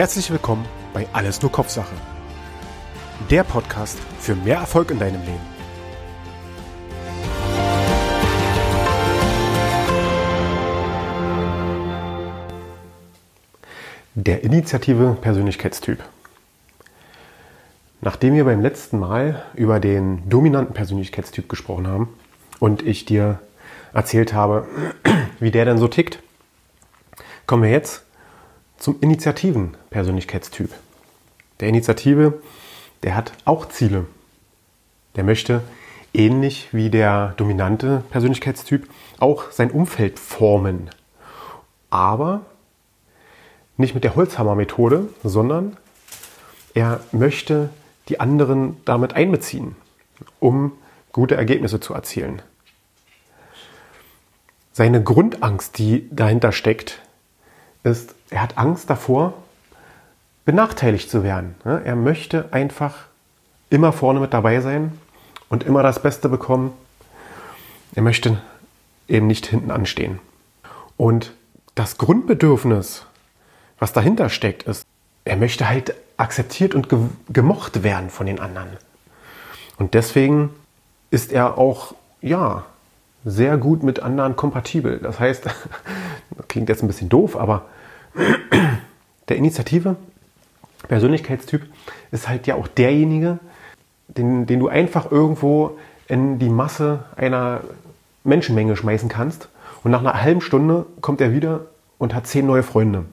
Herzlich willkommen bei Alles nur Kopfsache. Der Podcast für mehr Erfolg in deinem Leben. Der Initiative Persönlichkeitstyp. Nachdem wir beim letzten Mal über den dominanten Persönlichkeitstyp gesprochen haben und ich dir erzählt habe, wie der denn so tickt, kommen wir jetzt zum Initiativen-Persönlichkeitstyp. Der Initiative, der hat auch Ziele. Der möchte ähnlich wie der dominante Persönlichkeitstyp auch sein Umfeld formen. Aber nicht mit der Holzhammer-Methode, sondern er möchte die anderen damit einbeziehen, um gute Ergebnisse zu erzielen. Seine Grundangst, die dahinter steckt, ist, er hat Angst davor, benachteiligt zu werden. Er möchte einfach immer vorne mit dabei sein und immer das Beste bekommen. Er möchte eben nicht hinten anstehen. Und das Grundbedürfnis, was dahinter steckt, ist, er möchte halt akzeptiert und gemocht werden von den anderen. Und deswegen ist er auch, ja, sehr gut mit anderen kompatibel. Das heißt, das klingt jetzt ein bisschen doof, aber der Initiative, Persönlichkeitstyp, ist halt ja auch derjenige, den, den du einfach irgendwo in die Masse einer Menschenmenge schmeißen kannst und nach einer halben Stunde kommt er wieder und hat zehn neue Freunde.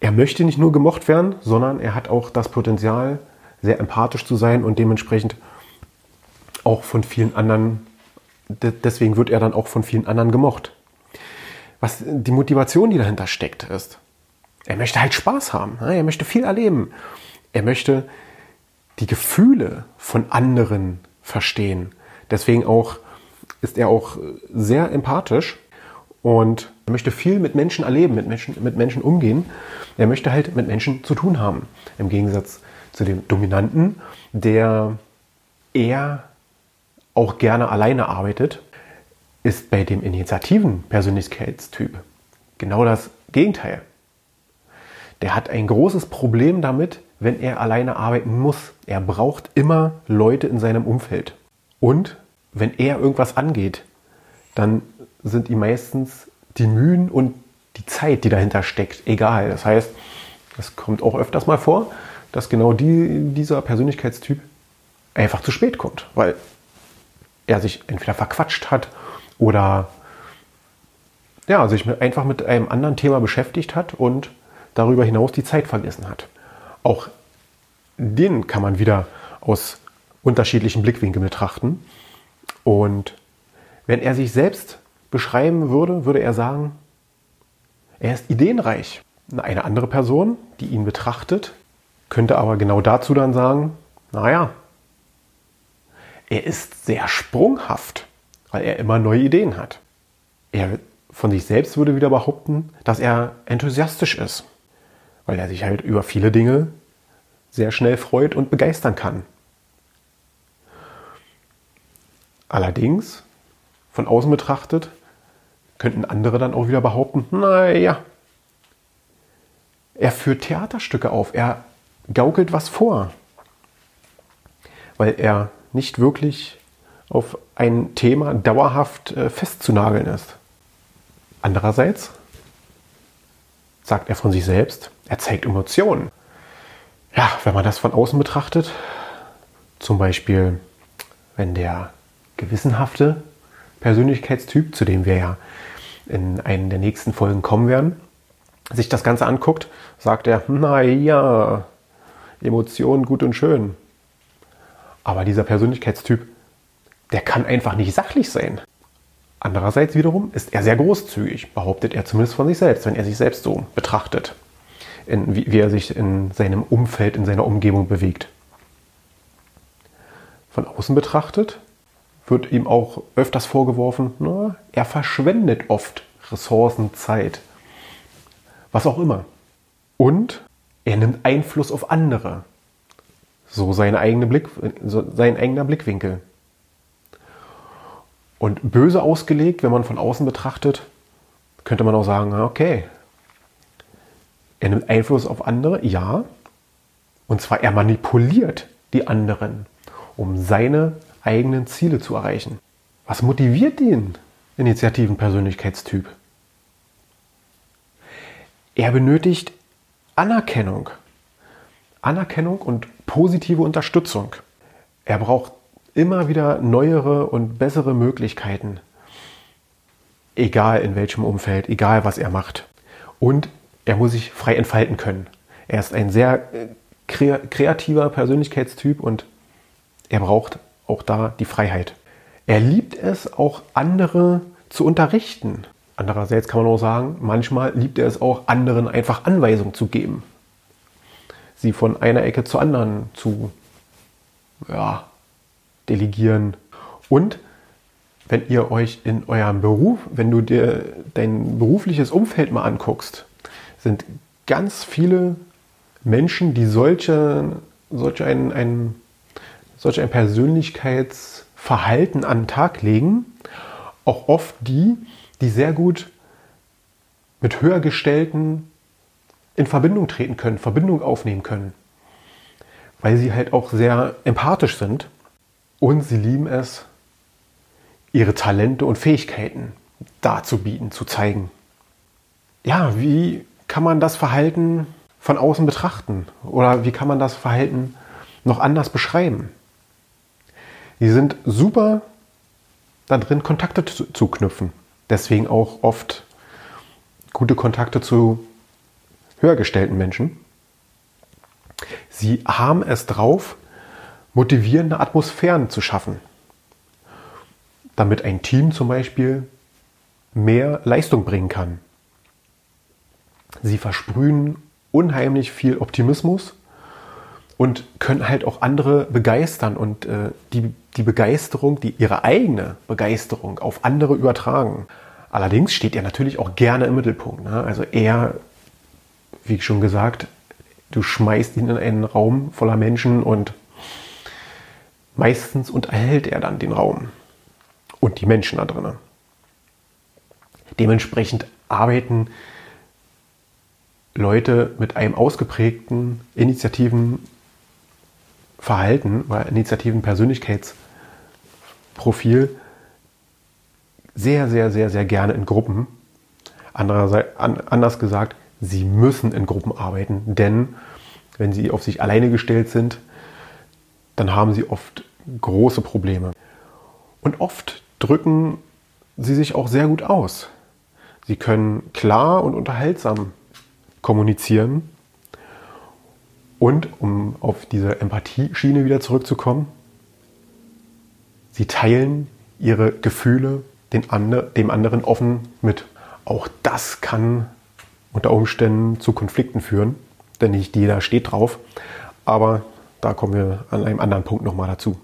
Er möchte nicht nur gemocht werden, sondern er hat auch das Potenzial, sehr empathisch zu sein und dementsprechend auch von vielen anderen, deswegen wird er dann auch von vielen anderen gemocht was die Motivation, die dahinter steckt, ist. Er möchte halt Spaß haben. Er möchte viel erleben. Er möchte die Gefühle von anderen verstehen. Deswegen auch ist er auch sehr empathisch und möchte viel mit Menschen erleben, mit Menschen, mit Menschen umgehen. Er möchte halt mit Menschen zu tun haben. Im Gegensatz zu dem Dominanten, der eher auch gerne alleine arbeitet ist bei dem Initiativen-Persönlichkeitstyp genau das Gegenteil. Der hat ein großes Problem damit, wenn er alleine arbeiten muss. Er braucht immer Leute in seinem Umfeld. Und wenn er irgendwas angeht, dann sind ihm meistens die Mühen und die Zeit, die dahinter steckt, egal. Das heißt, es kommt auch öfters mal vor, dass genau die, dieser Persönlichkeitstyp einfach zu spät kommt, weil er sich entweder verquatscht hat oder ja, sich einfach mit einem anderen Thema beschäftigt hat und darüber hinaus die Zeit vergessen hat. Auch den kann man wieder aus unterschiedlichen Blickwinkeln betrachten. Und wenn er sich selbst beschreiben würde, würde er sagen, er ist ideenreich. Eine andere Person, die ihn betrachtet, könnte aber genau dazu dann sagen, naja, er ist sehr sprunghaft weil er immer neue Ideen hat. Er von sich selbst würde wieder behaupten, dass er enthusiastisch ist, weil er sich halt über viele Dinge sehr schnell freut und begeistern kann. Allerdings, von außen betrachtet, könnten andere dann auch wieder behaupten, naja, er führt Theaterstücke auf, er gaukelt was vor, weil er nicht wirklich auf ein Thema dauerhaft äh, festzunageln ist. Andererseits sagt er von sich selbst, er zeigt Emotionen. Ja, wenn man das von außen betrachtet, zum Beispiel wenn der gewissenhafte Persönlichkeitstyp, zu dem wir ja in einen der nächsten Folgen kommen werden, sich das Ganze anguckt, sagt er, naja, Emotionen gut und schön. Aber dieser Persönlichkeitstyp der kann einfach nicht sachlich sein. Andererseits wiederum ist er sehr großzügig, behauptet er zumindest von sich selbst, wenn er sich selbst so betrachtet, in, wie, wie er sich in seinem Umfeld, in seiner Umgebung bewegt. Von außen betrachtet wird ihm auch öfters vorgeworfen, na, er verschwendet oft Ressourcen, Zeit, was auch immer. Und er nimmt Einfluss auf andere. So, seine eigene Blick, so sein eigener Blickwinkel. Und böse ausgelegt, wenn man von außen betrachtet, könnte man auch sagen, okay, Er nimmt Einfluss auf andere, ja. Und zwar er manipuliert die anderen, um seine eigenen Ziele zu erreichen. Was motiviert den initiativen Persönlichkeitstyp? Er benötigt Anerkennung. Anerkennung und positive Unterstützung. Er braucht immer wieder neuere und bessere Möglichkeiten. Egal in welchem Umfeld, egal was er macht. Und er muss sich frei entfalten können. Er ist ein sehr äh, kreativer Persönlichkeitstyp und er braucht auch da die Freiheit. Er liebt es auch andere zu unterrichten. Andererseits kann man auch sagen, manchmal liebt er es auch anderen einfach Anweisungen zu geben. Sie von einer Ecke zur anderen zu ja, delegieren. Und wenn ihr euch in eurem Beruf, wenn du dir dein berufliches Umfeld mal anguckst, sind ganz viele Menschen, die solche, solch, ein, ein, solch ein Persönlichkeitsverhalten an den Tag legen, auch oft die, die sehr gut mit höhergestellten in Verbindung treten können, Verbindung aufnehmen können, weil sie halt auch sehr empathisch sind und sie lieben es, ihre Talente und Fähigkeiten darzubieten, zu zeigen. Ja, wie kann man das Verhalten von außen betrachten? Oder wie kann man das Verhalten noch anders beschreiben? Die sind super da drin, Kontakte zu, zu knüpfen. Deswegen auch oft gute Kontakte zu höhergestellten Menschen. Sie haben es drauf, motivierende Atmosphären zu schaffen, damit ein Team zum Beispiel mehr Leistung bringen kann. Sie versprühen unheimlich viel Optimismus und können halt auch andere begeistern und äh, die, die Begeisterung, die ihre eigene Begeisterung auf andere übertragen. Allerdings steht er natürlich auch gerne im Mittelpunkt. Ne? Also er, wie schon gesagt, du schmeißt ihn in einen Raum voller Menschen und meistens unterhält er dann den Raum und die Menschen da drinnen. Dementsprechend arbeiten Leute mit einem ausgeprägten initiativen Verhalten oder initiativen Persönlichkeitsprofil sehr, sehr, sehr, sehr gerne in Gruppen. Andererseits, anders gesagt, sie müssen in Gruppen arbeiten, denn wenn sie auf sich alleine gestellt sind, dann haben sie oft große Probleme. Und oft drücken sie sich auch sehr gut aus. Sie können klar und unterhaltsam kommunizieren. Und um auf diese Empathieschiene wieder zurückzukommen, sie teilen ihre Gefühle andre, dem anderen offen mit. Auch das kann unter Umständen zu Konflikten führen, denn nicht jeder steht drauf. Aber da kommen wir an einem anderen Punkt nochmal dazu.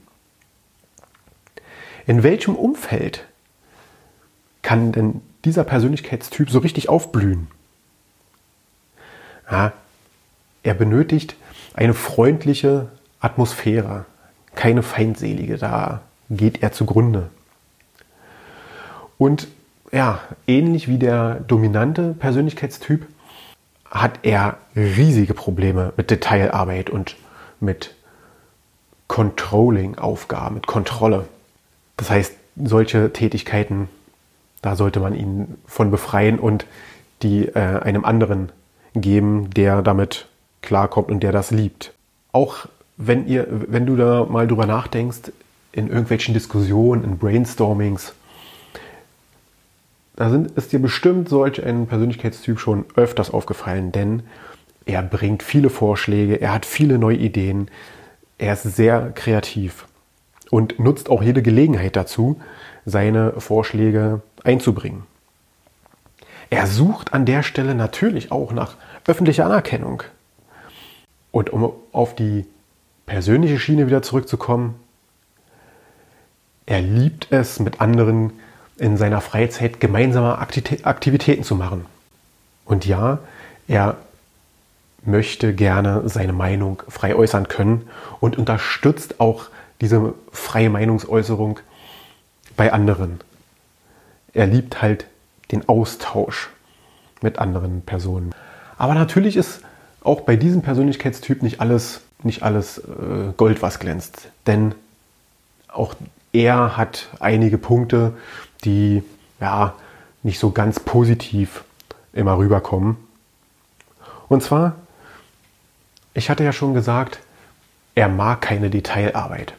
In welchem Umfeld kann denn dieser Persönlichkeitstyp so richtig aufblühen? Ja, er benötigt eine freundliche Atmosphäre, keine feindselige. Da geht er zugrunde. Und ja, ähnlich wie der dominante Persönlichkeitstyp hat er riesige Probleme mit Detailarbeit und mit Controlling-Aufgaben, mit Kontrolle. Das heißt, solche Tätigkeiten, da sollte man ihn von befreien und die äh, einem anderen geben, der damit klarkommt und der das liebt. Auch wenn ihr, wenn du da mal drüber nachdenkst, in irgendwelchen Diskussionen, in Brainstormings, da sind, ist dir bestimmt solch ein Persönlichkeitstyp schon öfters aufgefallen, denn er bringt viele Vorschläge, er hat viele neue Ideen, er ist sehr kreativ und nutzt auch jede Gelegenheit dazu, seine Vorschläge einzubringen. Er sucht an der Stelle natürlich auch nach öffentlicher Anerkennung. Und um auf die persönliche Schiene wieder zurückzukommen, er liebt es, mit anderen in seiner Freizeit gemeinsame Aktivitäten zu machen. Und ja, er möchte gerne seine Meinung frei äußern können und unterstützt auch diese freie Meinungsäußerung bei anderen. Er liebt halt den Austausch mit anderen Personen. Aber natürlich ist auch bei diesem Persönlichkeitstyp nicht alles, nicht alles äh, Gold, was glänzt. Denn auch er hat einige Punkte, die ja nicht so ganz positiv immer rüberkommen. Und zwar, ich hatte ja schon gesagt, er mag keine Detailarbeit.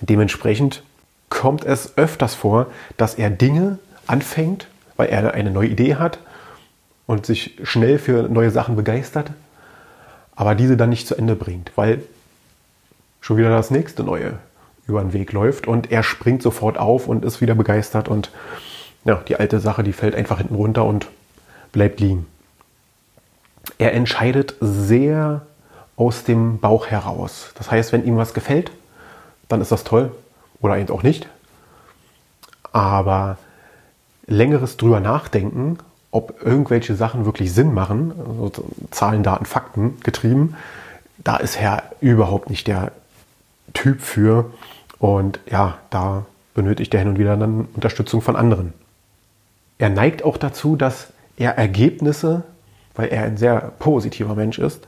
Dementsprechend kommt es öfters vor, dass er Dinge anfängt, weil er eine neue Idee hat und sich schnell für neue Sachen begeistert, aber diese dann nicht zu Ende bringt, weil schon wieder das nächste neue über den Weg läuft und er springt sofort auf und ist wieder begeistert und ja, die alte Sache, die fällt einfach hinten runter und bleibt liegen. Er entscheidet sehr aus dem Bauch heraus. Das heißt, wenn ihm was gefällt, dann ist das toll oder eben auch nicht. Aber längeres drüber nachdenken, ob irgendwelche Sachen wirklich Sinn machen, also Zahlen, Daten, Fakten getrieben, da ist Herr überhaupt nicht der Typ für. Und ja, da benötigt er hin und wieder dann Unterstützung von anderen. Er neigt auch dazu, dass er Ergebnisse, weil er ein sehr positiver Mensch ist,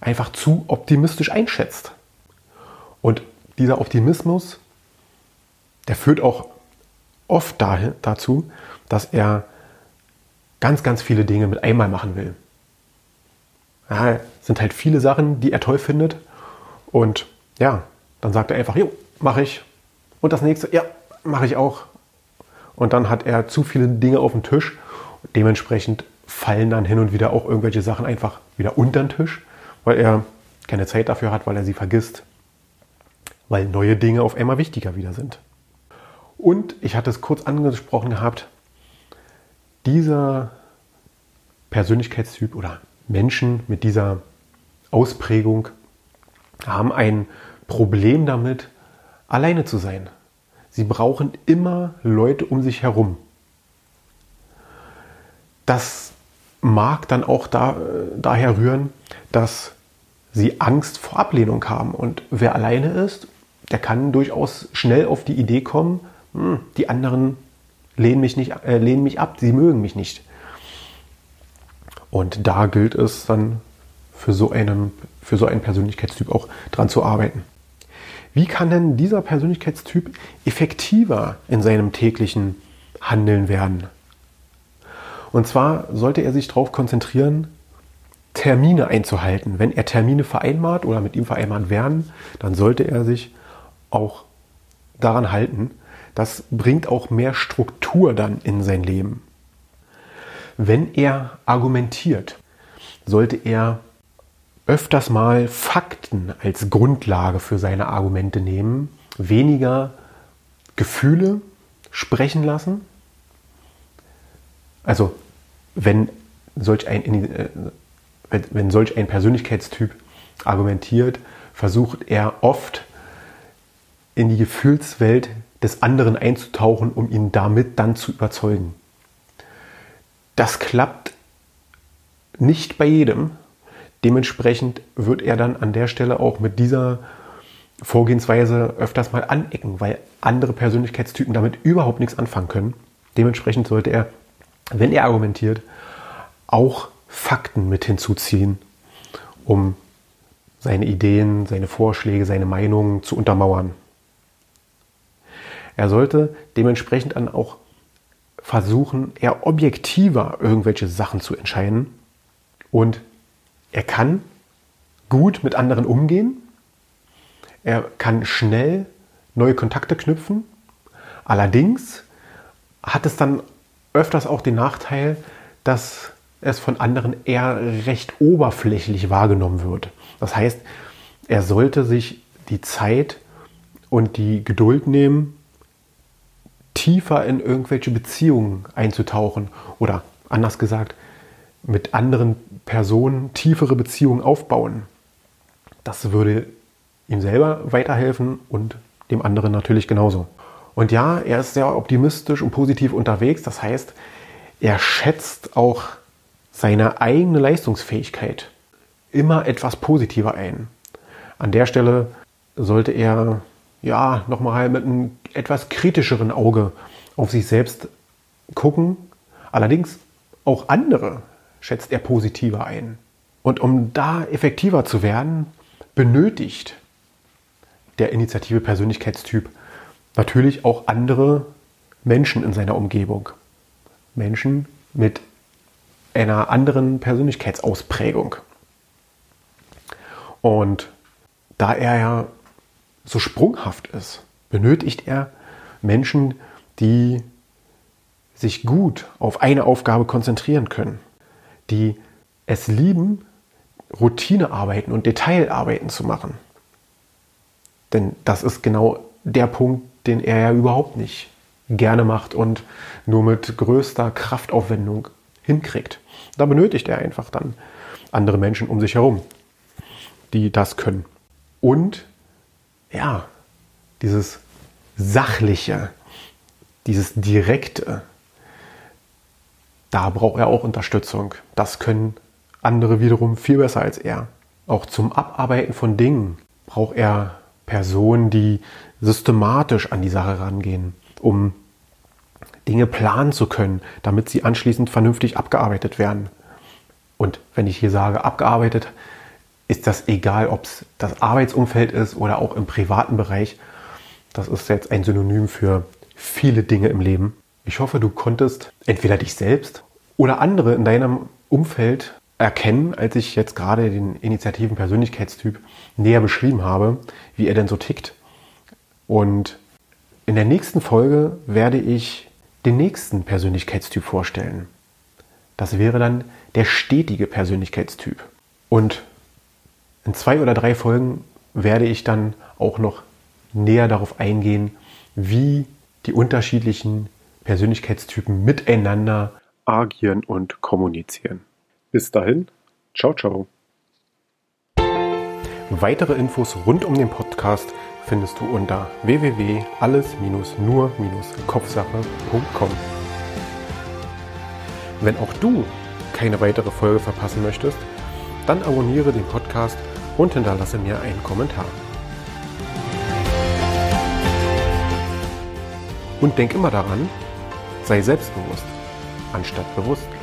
einfach zu optimistisch einschätzt. Und dieser Optimismus, der führt auch oft dahin, dazu, dass er ganz, ganz viele Dinge mit einmal machen will. Ja, sind halt viele Sachen, die er toll findet. Und ja, dann sagt er einfach, jo, mache ich. Und das nächste, ja, mache ich auch. Und dann hat er zu viele Dinge auf dem Tisch. Dementsprechend fallen dann hin und wieder auch irgendwelche Sachen einfach wieder unter den Tisch, weil er keine Zeit dafür hat, weil er sie vergisst, weil neue Dinge auf einmal wichtiger wieder sind. Und ich hatte es kurz angesprochen gehabt, dieser Persönlichkeitstyp oder Menschen mit dieser Ausprägung haben ein Problem damit, alleine zu sein. Sie brauchen immer Leute um sich herum. Das mag dann auch da, äh, daher rühren, dass sie Angst vor Ablehnung haben. Und wer alleine ist, der kann durchaus schnell auf die Idee kommen, hm, die anderen lehnen mich, nicht, äh, lehnen mich ab, sie mögen mich nicht. Und da gilt es dann für so einen, für so einen Persönlichkeitstyp auch dran zu arbeiten. Wie kann denn dieser Persönlichkeitstyp effektiver in seinem täglichen Handeln werden? Und zwar sollte er sich darauf konzentrieren, Termine einzuhalten. Wenn er Termine vereinbart oder mit ihm vereinbart werden, dann sollte er sich auch daran halten, das bringt auch mehr Struktur dann in sein Leben. Wenn er argumentiert, sollte er öfters mal Fakten als Grundlage für seine Argumente nehmen, weniger Gefühle sprechen lassen. Also wenn solch ein, äh, wenn solch ein Persönlichkeitstyp argumentiert, versucht er oft in die Gefühlswelt des anderen einzutauchen, um ihn damit dann zu überzeugen. Das klappt nicht bei jedem. Dementsprechend wird er dann an der Stelle auch mit dieser Vorgehensweise öfters mal anecken, weil andere Persönlichkeitstypen damit überhaupt nichts anfangen können. Dementsprechend sollte er, wenn er argumentiert, auch Fakten mit hinzuziehen, um seine Ideen, seine Vorschläge, seine Meinungen zu untermauern. Er sollte dementsprechend dann auch versuchen, eher objektiver irgendwelche Sachen zu entscheiden. Und er kann gut mit anderen umgehen. Er kann schnell neue Kontakte knüpfen. Allerdings hat es dann öfters auch den Nachteil, dass es von anderen eher recht oberflächlich wahrgenommen wird. Das heißt, er sollte sich die Zeit und die Geduld nehmen, tiefer in irgendwelche Beziehungen einzutauchen oder anders gesagt, mit anderen Personen tiefere Beziehungen aufbauen. Das würde ihm selber weiterhelfen und dem anderen natürlich genauso. Und ja, er ist sehr optimistisch und positiv unterwegs. Das heißt, er schätzt auch seine eigene Leistungsfähigkeit immer etwas positiver ein. An der Stelle sollte er ja, nochmal mit einem etwas kritischeren Auge auf sich selbst gucken. Allerdings auch andere schätzt er positiver ein. Und um da effektiver zu werden, benötigt der Initiative Persönlichkeitstyp natürlich auch andere Menschen in seiner Umgebung. Menschen mit einer anderen Persönlichkeitsausprägung. Und da er ja so sprunghaft ist, benötigt er Menschen, die sich gut auf eine Aufgabe konzentrieren können, die es lieben, Routinearbeiten und Detailarbeiten zu machen. Denn das ist genau der Punkt, den er ja überhaupt nicht gerne macht und nur mit größter Kraftaufwendung hinkriegt. Da benötigt er einfach dann andere Menschen um sich herum, die das können. Und ja, dieses Sachliche, dieses Direkte, da braucht er auch Unterstützung. Das können andere wiederum viel besser als er. Auch zum Abarbeiten von Dingen braucht er Personen, die systematisch an die Sache rangehen, um Dinge planen zu können, damit sie anschließend vernünftig abgearbeitet werden. Und wenn ich hier sage abgearbeitet, ist das egal, ob es das Arbeitsumfeld ist oder auch im privaten Bereich. Das ist jetzt ein Synonym für viele Dinge im Leben. Ich hoffe, du konntest entweder dich selbst oder andere in deinem Umfeld erkennen, als ich jetzt gerade den Initiativen Persönlichkeitstyp näher beschrieben habe, wie er denn so tickt. Und in der nächsten Folge werde ich den nächsten Persönlichkeitstyp vorstellen. Das wäre dann der stetige Persönlichkeitstyp. Und in zwei oder drei Folgen werde ich dann auch noch näher darauf eingehen, wie die unterschiedlichen Persönlichkeitstypen miteinander agieren und kommunizieren. Bis dahin, ciao, ciao. Weitere Infos rund um den Podcast findest du unter www.alles-nur-kopfsache.com. Wenn auch du keine weitere Folge verpassen möchtest, dann abonniere den Podcast und hinterlasse mir einen Kommentar. Und denk immer daran, sei selbstbewusst anstatt bewusstlos.